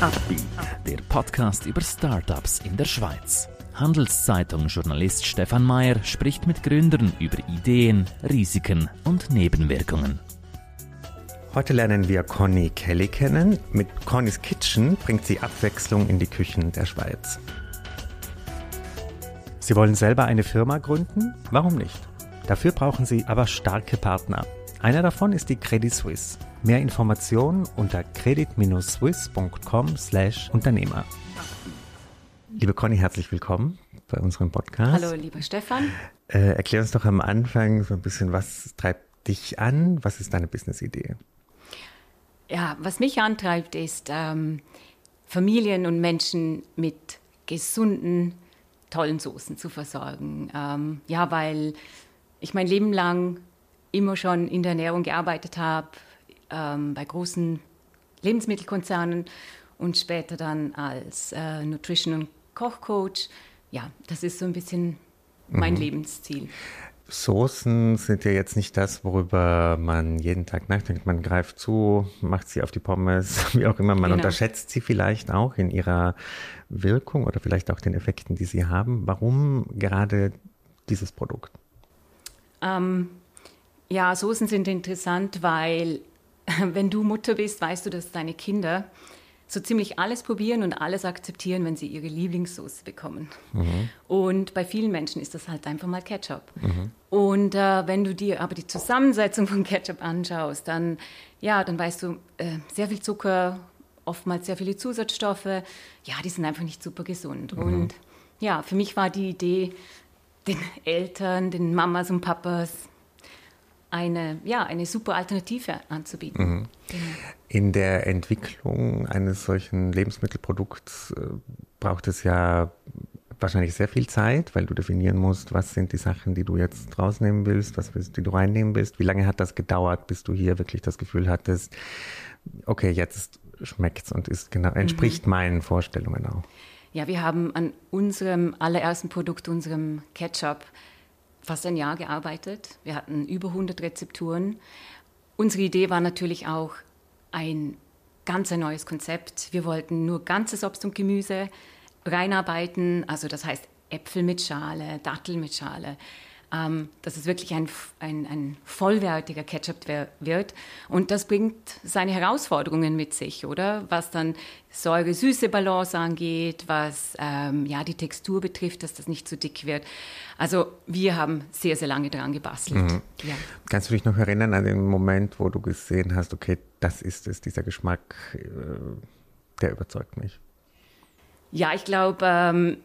Upbeat, der Podcast über Startups in der Schweiz. Handelszeitung-Journalist Stefan Mayer spricht mit Gründern über Ideen, Risiken und Nebenwirkungen. Heute lernen wir Conny Kelly kennen. Mit Connys Kitchen bringt sie Abwechslung in die Küchen der Schweiz. Sie wollen selber eine Firma gründen? Warum nicht? Dafür brauchen Sie aber starke Partner. Einer davon ist die Credit Suisse. Mehr Informationen unter credit-swiss.com/Unternehmer. Liebe Conny, herzlich willkommen bei unserem Podcast. Hallo, lieber Stefan. Äh, erklär uns doch am Anfang so ein bisschen, was treibt dich an? Was ist deine Business-Idee? Ja, was mich antreibt, ist ähm, Familien und Menschen mit gesunden, tollen Soßen zu versorgen. Ähm, ja, weil ich mein Leben lang immer schon in der Ernährung gearbeitet habe, ähm, bei großen Lebensmittelkonzernen und später dann als äh, Nutrition- und Kochcoach. Ja, das ist so ein bisschen mein mhm. Lebensziel. Soßen sind ja jetzt nicht das, worüber man jeden Tag nachdenkt. Man greift zu, macht sie auf die Pommes, wie auch immer. Man genau. unterschätzt sie vielleicht auch in ihrer Wirkung oder vielleicht auch den Effekten, die sie haben. Warum gerade dieses Produkt? Ähm, ja, Soßen sind interessant, weil wenn du Mutter bist, weißt du, dass deine Kinder so ziemlich alles probieren und alles akzeptieren, wenn sie ihre Lieblingssoße bekommen. Mhm. Und bei vielen Menschen ist das halt einfach mal Ketchup. Mhm. Und äh, wenn du dir aber die Zusammensetzung von Ketchup anschaust, dann, ja, dann weißt du, äh, sehr viel Zucker, oftmals sehr viele Zusatzstoffe, ja, die sind einfach nicht super gesund. Mhm. Und ja, für mich war die Idee, den Eltern, den Mamas und Papas eine, ja, eine super Alternative anzubieten. Mhm. Genau. In der Entwicklung eines solchen Lebensmittelprodukts äh, braucht es ja wahrscheinlich sehr viel Zeit, weil du definieren musst, was sind die Sachen, die du jetzt rausnehmen willst, was willst, die du reinnehmen willst. Wie lange hat das gedauert, bis du hier wirklich das Gefühl hattest, okay, jetzt schmeckt's und ist genau, entspricht mhm. meinen Vorstellungen auch. Ja, wir haben an unserem allerersten Produkt, unserem Ketchup, fast ein Jahr gearbeitet. Wir hatten über 100 Rezepturen. Unsere Idee war natürlich auch ein ganz ein neues Konzept. Wir wollten nur ganzes Obst und Gemüse reinarbeiten, also das heißt Äpfel mit Schale, Dattel mit Schale, ähm, dass es wirklich ein, ein, ein vollwertiger Ketchup wird. Und das bringt seine Herausforderungen mit sich, oder? Was dann Säure-Süße-Balance angeht, was ähm, ja, die Textur betrifft, dass das nicht zu dick wird. Also wir haben sehr, sehr lange daran gebastelt. Mhm. Ja. Kannst du dich noch erinnern an den Moment, wo du gesehen hast, okay, das ist es, dieser Geschmack, äh, der überzeugt mich? Ja, ich glaube, ähm,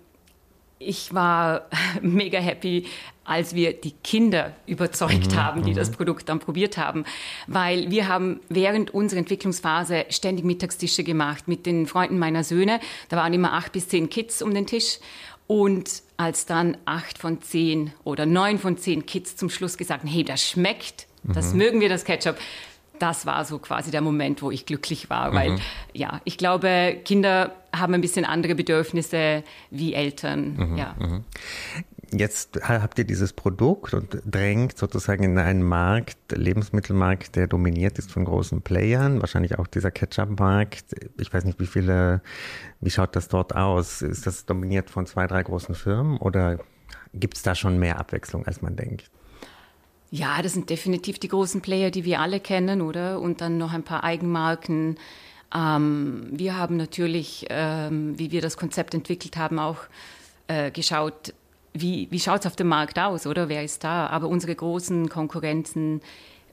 ich war mega happy, als wir die Kinder überzeugt mhm, haben, die mhm. das Produkt dann probiert haben. Weil wir haben während unserer Entwicklungsphase ständig Mittagstische gemacht mit den Freunden meiner Söhne. Da waren immer acht bis zehn Kids um den Tisch. Und als dann acht von zehn oder neun von zehn Kids zum Schluss gesagt haben, hey, das schmeckt, das mhm. mögen wir, das Ketchup, das war so quasi der Moment, wo ich glücklich war, mhm. weil ja, ich glaube, Kinder haben ein bisschen andere Bedürfnisse wie Eltern. Mhm, ja. Mhm. Jetzt habt ihr dieses Produkt und drängt sozusagen in einen Markt, Lebensmittelmarkt, der dominiert ist von großen Playern, wahrscheinlich auch dieser Ketchup-Markt. Ich weiß nicht, wie viele, wie schaut das dort aus? Ist das dominiert von zwei, drei großen Firmen oder gibt es da schon mehr Abwechslung, als man denkt? Ja, das sind definitiv die großen Player, die wir alle kennen, oder? Und dann noch ein paar Eigenmarken. Ähm, wir haben natürlich, ähm, wie wir das Konzept entwickelt haben, auch äh, geschaut, wie, wie schaut es auf dem Markt aus, oder? Wer ist da? Aber unsere großen Konkurrenten,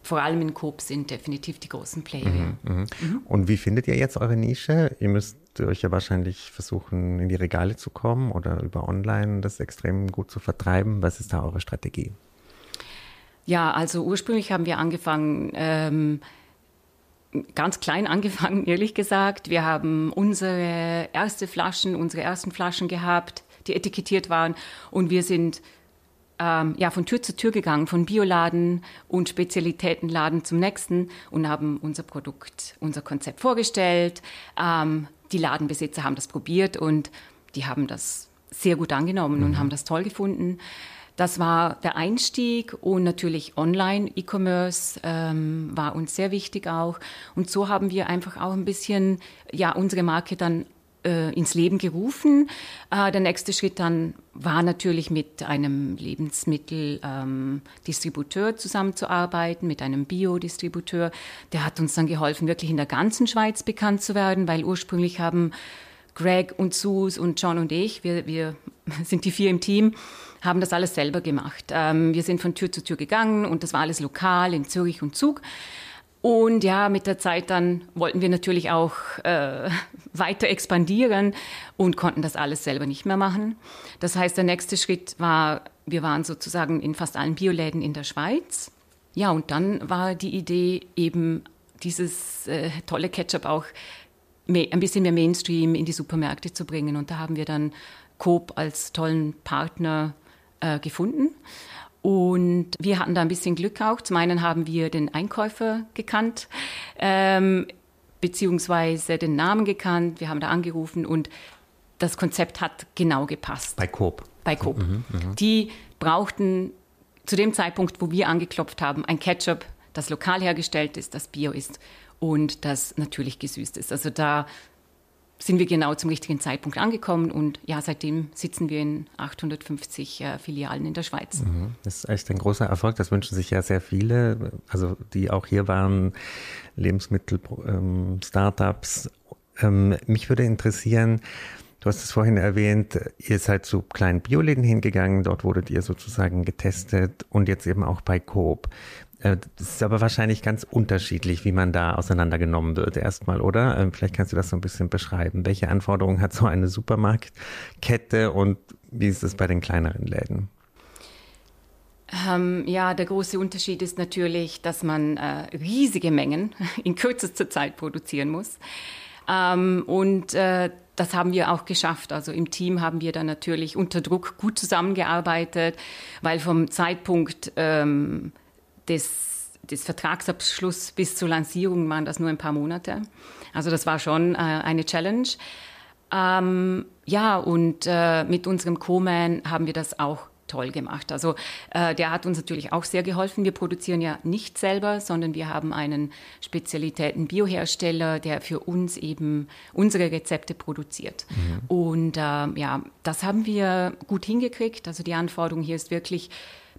vor allem in Coop, sind definitiv die großen Player. Mhm, mhm. Mhm. Und wie findet ihr jetzt eure Nische? Ihr müsst euch ja wahrscheinlich versuchen, in die Regale zu kommen oder über Online das extrem gut zu vertreiben. Was ist da eure Strategie? Ja, also ursprünglich haben wir angefangen, ähm, ganz klein angefangen, ehrlich gesagt. Wir haben unsere erste Flaschen, unsere ersten Flaschen gehabt, die etikettiert waren und wir sind ähm, ja, von Tür zu Tür gegangen, von Bioladen und Spezialitätenladen zum nächsten und haben unser Produkt, unser Konzept vorgestellt. Ähm, die Ladenbesitzer haben das probiert und die haben das sehr gut angenommen mhm. und haben das toll gefunden. Das war der Einstieg und natürlich Online-E-Commerce ähm, war uns sehr wichtig auch. Und so haben wir einfach auch ein bisschen ja unsere Marke dann äh, ins Leben gerufen. Äh, der nächste Schritt dann war natürlich mit einem Lebensmitteldistributeur ähm, zusammenzuarbeiten, mit einem Biodistributeur. Der hat uns dann geholfen, wirklich in der ganzen Schweiz bekannt zu werden, weil ursprünglich haben Greg und Sus und John und ich, wir, wir sind die vier im Team, haben das alles selber gemacht. Ähm, wir sind von Tür zu Tür gegangen und das war alles lokal in Zürich und Zug. Und ja, mit der Zeit dann wollten wir natürlich auch äh, weiter expandieren und konnten das alles selber nicht mehr machen. Das heißt, der nächste Schritt war, wir waren sozusagen in fast allen Bioläden in der Schweiz. Ja, und dann war die Idee eben dieses äh, tolle Ketchup auch ein bisschen mehr Mainstream in die Supermärkte zu bringen. Und da haben wir dann Coop als tollen Partner äh, gefunden. Und wir hatten da ein bisschen Glück auch. Zum einen haben wir den Einkäufer gekannt, ähm, beziehungsweise den Namen gekannt. Wir haben da angerufen und das Konzept hat genau gepasst. Bei Coop. Bei Coop. Mhm, mh. Die brauchten zu dem Zeitpunkt, wo wir angeklopft haben, ein Ketchup, das lokal hergestellt ist, das bio ist und das natürlich gesüßt ist. Also da sind wir genau zum richtigen Zeitpunkt angekommen und ja, seitdem sitzen wir in 850 äh, Filialen in der Schweiz. Mhm. Das ist echt ein großer Erfolg, das wünschen sich ja sehr viele, also die auch hier waren, Lebensmittel-Startups. Ähm, ähm, mich würde interessieren, Du hast es vorhin erwähnt, ihr seid zu kleinen Bioläden hingegangen, dort wurdet ihr sozusagen getestet und jetzt eben auch bei Coop. Äh, das ist aber wahrscheinlich ganz unterschiedlich, wie man da auseinandergenommen wird erstmal, oder? Ähm, vielleicht kannst du das so ein bisschen beschreiben. Welche Anforderungen hat so eine Supermarktkette und wie ist es bei den kleineren Läden? Ähm, ja, der große Unterschied ist natürlich, dass man äh, riesige Mengen in kürzester Zeit produzieren muss. Ähm, und äh, das haben wir auch geschafft. Also im Team haben wir dann natürlich unter Druck gut zusammengearbeitet, weil vom Zeitpunkt ähm, des, des Vertragsabschlusses bis zur Lancierung waren das nur ein paar Monate. Also das war schon äh, eine Challenge. Ähm, ja, und äh, mit unserem Co-Man haben wir das auch toll gemacht. Also äh, der hat uns natürlich auch sehr geholfen. Wir produzieren ja nicht selber, sondern wir haben einen Spezialitäten-Biohersteller, der für uns eben unsere Rezepte produziert. Mhm. Und äh, ja, das haben wir gut hingekriegt. Also die Anforderung hier ist wirklich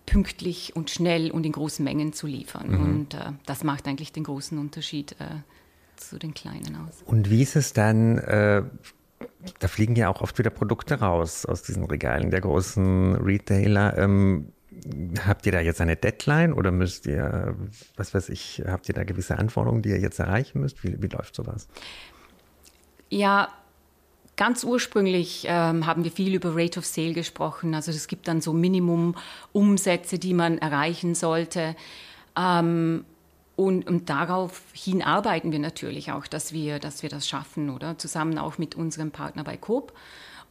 pünktlich und schnell und in großen Mengen zu liefern. Mhm. Und äh, das macht eigentlich den großen Unterschied äh, zu den kleinen aus. Und wie ist es dann? Äh, da fliegen ja auch oft wieder Produkte raus aus diesen Regalen der großen Retailer. Ähm, habt ihr da jetzt eine Deadline oder müsst ihr, was weiß ich, habt ihr da gewisse Anforderungen, die ihr jetzt erreichen müsst? Wie, wie läuft sowas? Ja, Ganz ursprünglich ähm, haben wir viel über Rate of Sale gesprochen. Also es gibt dann so Minimum-Umsätze, die man erreichen sollte. Ähm, und, und daraufhin arbeiten wir natürlich auch, dass wir, dass wir das schaffen, oder? Zusammen auch mit unserem Partner bei Coop.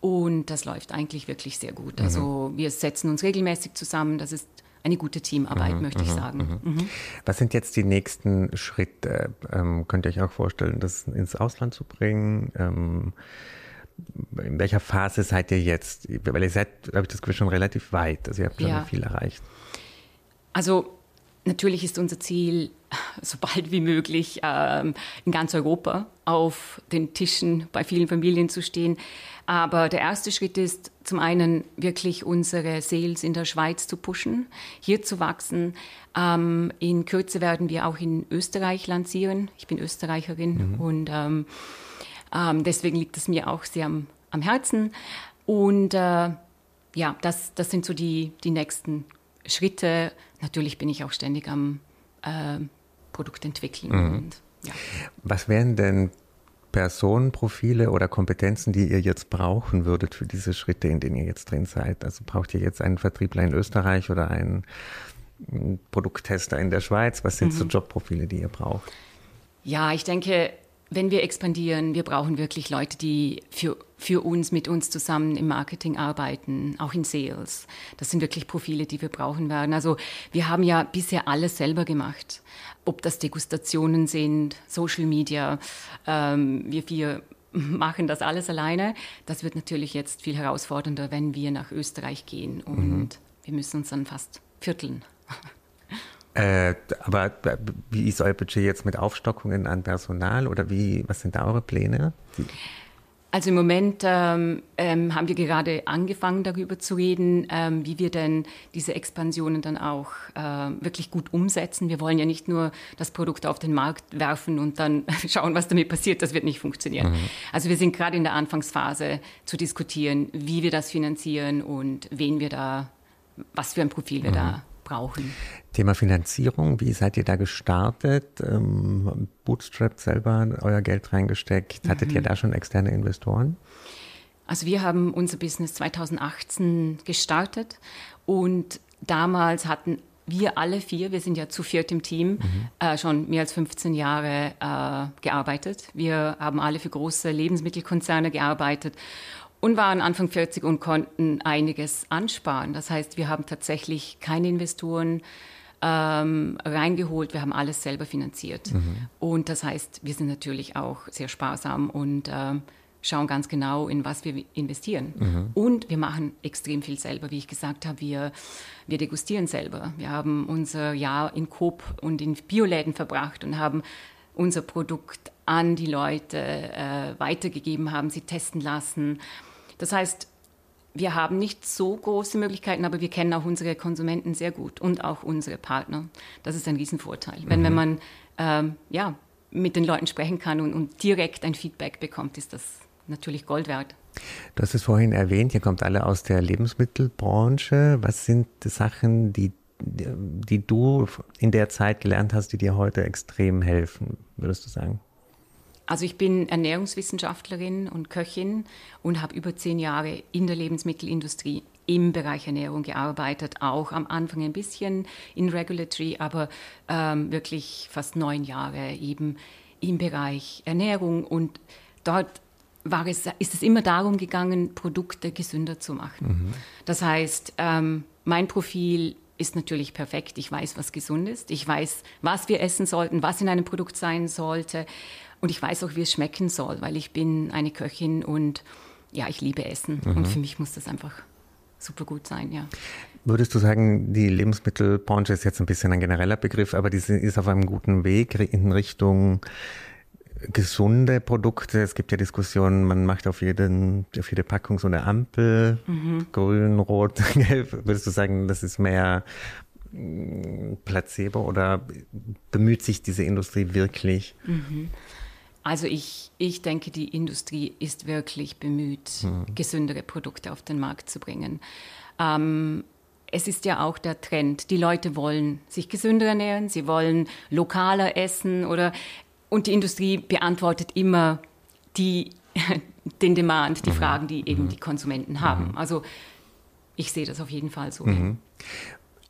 Und das läuft eigentlich wirklich sehr gut. Mhm. Also wir setzen uns regelmäßig zusammen. Das ist eine gute Teamarbeit, mhm, möchte ich mhm, sagen. Mhm. mhm. Was sind jetzt die nächsten Schritte? Ähm, könnt ihr euch auch vorstellen, das ins Ausland zu bringen? Ähm, in welcher Phase seid ihr jetzt? Weil ihr seid, habe ich das Gefühl, schon relativ weit. Also ihr habt schon ja. viel erreicht. Also natürlich ist unser Ziel, so bald wie möglich ähm, in ganz Europa auf den Tischen bei vielen Familien zu stehen. Aber der erste Schritt ist zum einen wirklich unsere Sales in der Schweiz zu pushen, hier zu wachsen. Ähm, in Kürze werden wir auch in Österreich lancieren. Ich bin Österreicherin mhm. und ähm, ähm, deswegen liegt es mir auch sehr am, am Herzen. Und äh, ja, das, das sind so die, die nächsten Schritte. Natürlich bin ich auch ständig am äh, Produkt entwickeln. Mhm. Und, ja. Was wären denn Personenprofile oder Kompetenzen, die ihr jetzt brauchen würdet für diese Schritte, in denen ihr jetzt drin seid? Also braucht ihr jetzt einen Vertriebler in Österreich oder einen Produkttester in der Schweiz? Was sind mhm. so Jobprofile, die ihr braucht? Ja, ich denke, wenn wir expandieren, wir brauchen wirklich Leute, die für, für uns, mit uns zusammen im Marketing arbeiten, auch in Sales. Das sind wirklich Profile, die wir brauchen werden. Also wir haben ja bisher alles selber gemacht. Ob das Degustationen sind, Social Media, ähm, wir vier machen das alles alleine. Das wird natürlich jetzt viel herausfordernder, wenn wir nach Österreich gehen und mhm. wir müssen uns dann fast vierteln. Äh, aber wie ist euer Budget jetzt mit Aufstockungen an Personal oder wie, was sind da eure Pläne? Also im Moment ähm, ähm, haben wir gerade angefangen darüber zu reden, ähm, wie wir denn diese Expansionen dann auch äh, wirklich gut umsetzen. Wir wollen ja nicht nur das Produkt auf den Markt werfen und dann schauen, was damit passiert. Das wird nicht funktionieren. Mhm. Also wir sind gerade in der Anfangsphase zu diskutieren, wie wir das finanzieren und wen wir da, was für ein Profil wir mhm. da brauchen. Thema Finanzierung, wie seid ihr da gestartet? Ähm, Bootstrap selber euer Geld reingesteckt. Hattet mhm. ihr da schon externe Investoren? Also wir haben unser Business 2018 gestartet und damals hatten wir alle vier, wir sind ja zu viert im Team, mhm. äh, schon mehr als 15 Jahre äh, gearbeitet. Wir haben alle für große Lebensmittelkonzerne gearbeitet und waren Anfang 40 und konnten einiges ansparen. Das heißt, wir haben tatsächlich keine Investoren ähm, reingeholt, wir haben alles selber finanziert. Mhm. Und das heißt, wir sind natürlich auch sehr sparsam und ähm, schauen ganz genau, in was wir investieren. Mhm. Und wir machen extrem viel selber, wie ich gesagt habe. Wir, wir degustieren selber. Wir haben unser Jahr in Coop und in Bioläden verbracht und haben unser Produkt an die Leute äh, weitergegeben, haben sie testen lassen das heißt, wir haben nicht so große Möglichkeiten, aber wir kennen auch unsere Konsumenten sehr gut und auch unsere Partner. Das ist ein Riesenvorteil. Mhm. Wenn, wenn man ähm, ja, mit den Leuten sprechen kann und, und direkt ein Feedback bekommt, ist das natürlich Gold wert. Du hast es vorhin erwähnt, ihr kommt alle aus der Lebensmittelbranche. Was sind die Sachen, die, die du in der Zeit gelernt hast, die dir heute extrem helfen, würdest du sagen? Also ich bin Ernährungswissenschaftlerin und Köchin und habe über zehn Jahre in der Lebensmittelindustrie im Bereich Ernährung gearbeitet, auch am Anfang ein bisschen in Regulatory, aber ähm, wirklich fast neun Jahre eben im Bereich Ernährung und dort war es, ist es immer darum gegangen, Produkte gesünder zu machen. Mhm. Das heißt, ähm, mein Profil ist natürlich perfekt. Ich weiß, was gesund ist. Ich weiß, was wir essen sollten, was in einem Produkt sein sollte. Und ich weiß auch, wie es schmecken soll, weil ich bin eine Köchin und ja, ich liebe Essen. Mhm. Und für mich muss das einfach super gut sein, ja. Würdest du sagen, die Lebensmittelbranche ist jetzt ein bisschen ein genereller Begriff, aber die ist auf einem guten Weg in Richtung gesunde Produkte. Es gibt ja Diskussionen, man macht auf, jeden, auf jede Packung so eine Ampel, mhm. grün, rot, gelb. Würdest du sagen, das ist mehr mm, Placebo oder bemüht sich diese Industrie wirklich? Mhm. Also ich, ich denke, die Industrie ist wirklich bemüht, mhm. gesündere Produkte auf den Markt zu bringen. Ähm, es ist ja auch der Trend. Die Leute wollen sich gesünder ernähren, sie wollen lokaler essen oder und die Industrie beantwortet immer die, den Demand, die mhm. Fragen, die eben mhm. die Konsumenten haben. Mhm. Also ich sehe das auf jeden Fall so. Mhm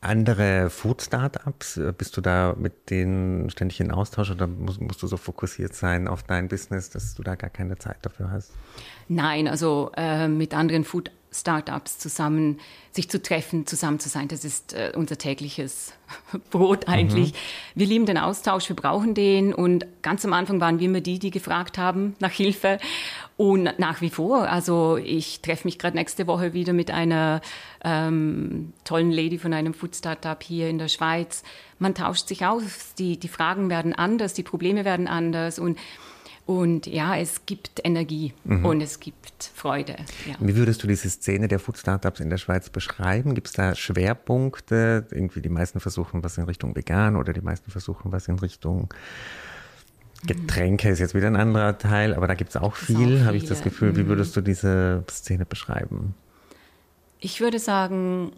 andere Food-Startups? Bist du da mit denen ständig in Austausch oder musst, musst, du so fokussiert sein auf dein Business, dass du da gar keine Zeit dafür hast? Nein, also äh, mit anderen Food Startups zusammen sich zu treffen, zusammen zu sein, das ist äh, unser tägliches Brot eigentlich. Mhm. Wir lieben den Austausch, wir brauchen den und ganz am Anfang waren wir immer die, die gefragt haben nach Hilfe und nach wie vor. Also ich treffe mich gerade nächste Woche wieder mit einer ähm, tollen Lady von einem Food Startup hier in der Schweiz. Man tauscht sich aus, die, die Fragen werden anders, die Probleme werden anders und und ja, es gibt Energie mhm. und es gibt Freude. Ja. Wie würdest du diese Szene der Food Startups in der Schweiz beschreiben? Gibt es da Schwerpunkte? Irgendwie die meisten versuchen was in Richtung vegan oder die meisten versuchen was in Richtung Getränke ist jetzt wieder ein anderer Teil, aber da gibt es auch viel, habe ich das Gefühl. Wie mhm. würdest du diese Szene beschreiben? Ich würde sagen,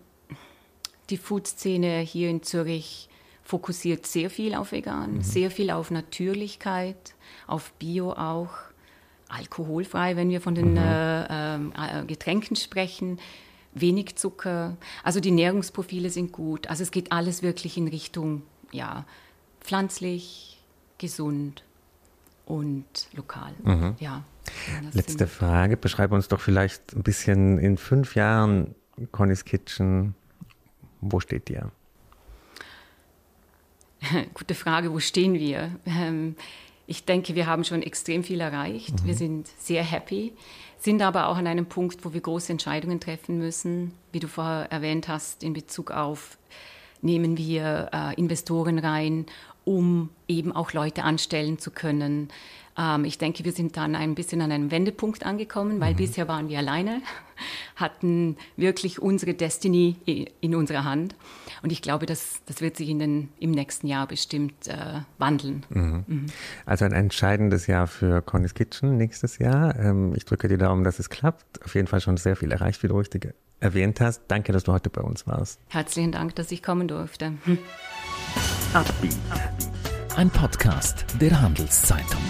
die Food-Szene hier in Zürich fokussiert sehr viel auf vegan, mhm. sehr viel auf Natürlichkeit, auf Bio auch, alkoholfrei, wenn wir von den mhm. äh, äh, Getränken sprechen, wenig Zucker. Also die Nährungsprofile sind gut. Also es geht alles wirklich in Richtung ja, pflanzlich, gesund und lokal. Mhm. Ja, Letzte Frage. Beschreibe uns doch vielleicht ein bisschen in fünf Jahren Conny's Kitchen. Wo steht ihr? Gute Frage, wo stehen wir? Ähm, ich denke, wir haben schon extrem viel erreicht. Mhm. Wir sind sehr happy, sind aber auch an einem Punkt, wo wir große Entscheidungen treffen müssen, wie du vorher erwähnt hast, in Bezug auf, nehmen wir äh, Investoren rein, um eben auch Leute anstellen zu können. Ähm, ich denke, wir sind dann ein bisschen an einem Wendepunkt angekommen, weil mhm. bisher waren wir alleine, hatten wirklich unsere Destiny in unserer Hand. Und ich glaube, das, das wird sich in den, im nächsten Jahr bestimmt äh, wandeln. Mhm. Mhm. Also ein entscheidendes Jahr für Connie's Kitchen nächstes Jahr. Ähm, ich drücke die Daumen, dass es klappt. Auf jeden Fall schon sehr viel erreicht, wie du richtig erwähnt hast. Danke, dass du heute bei uns warst. Herzlichen Dank, dass ich kommen durfte. Hm. Ein Podcast der Handelszeitung.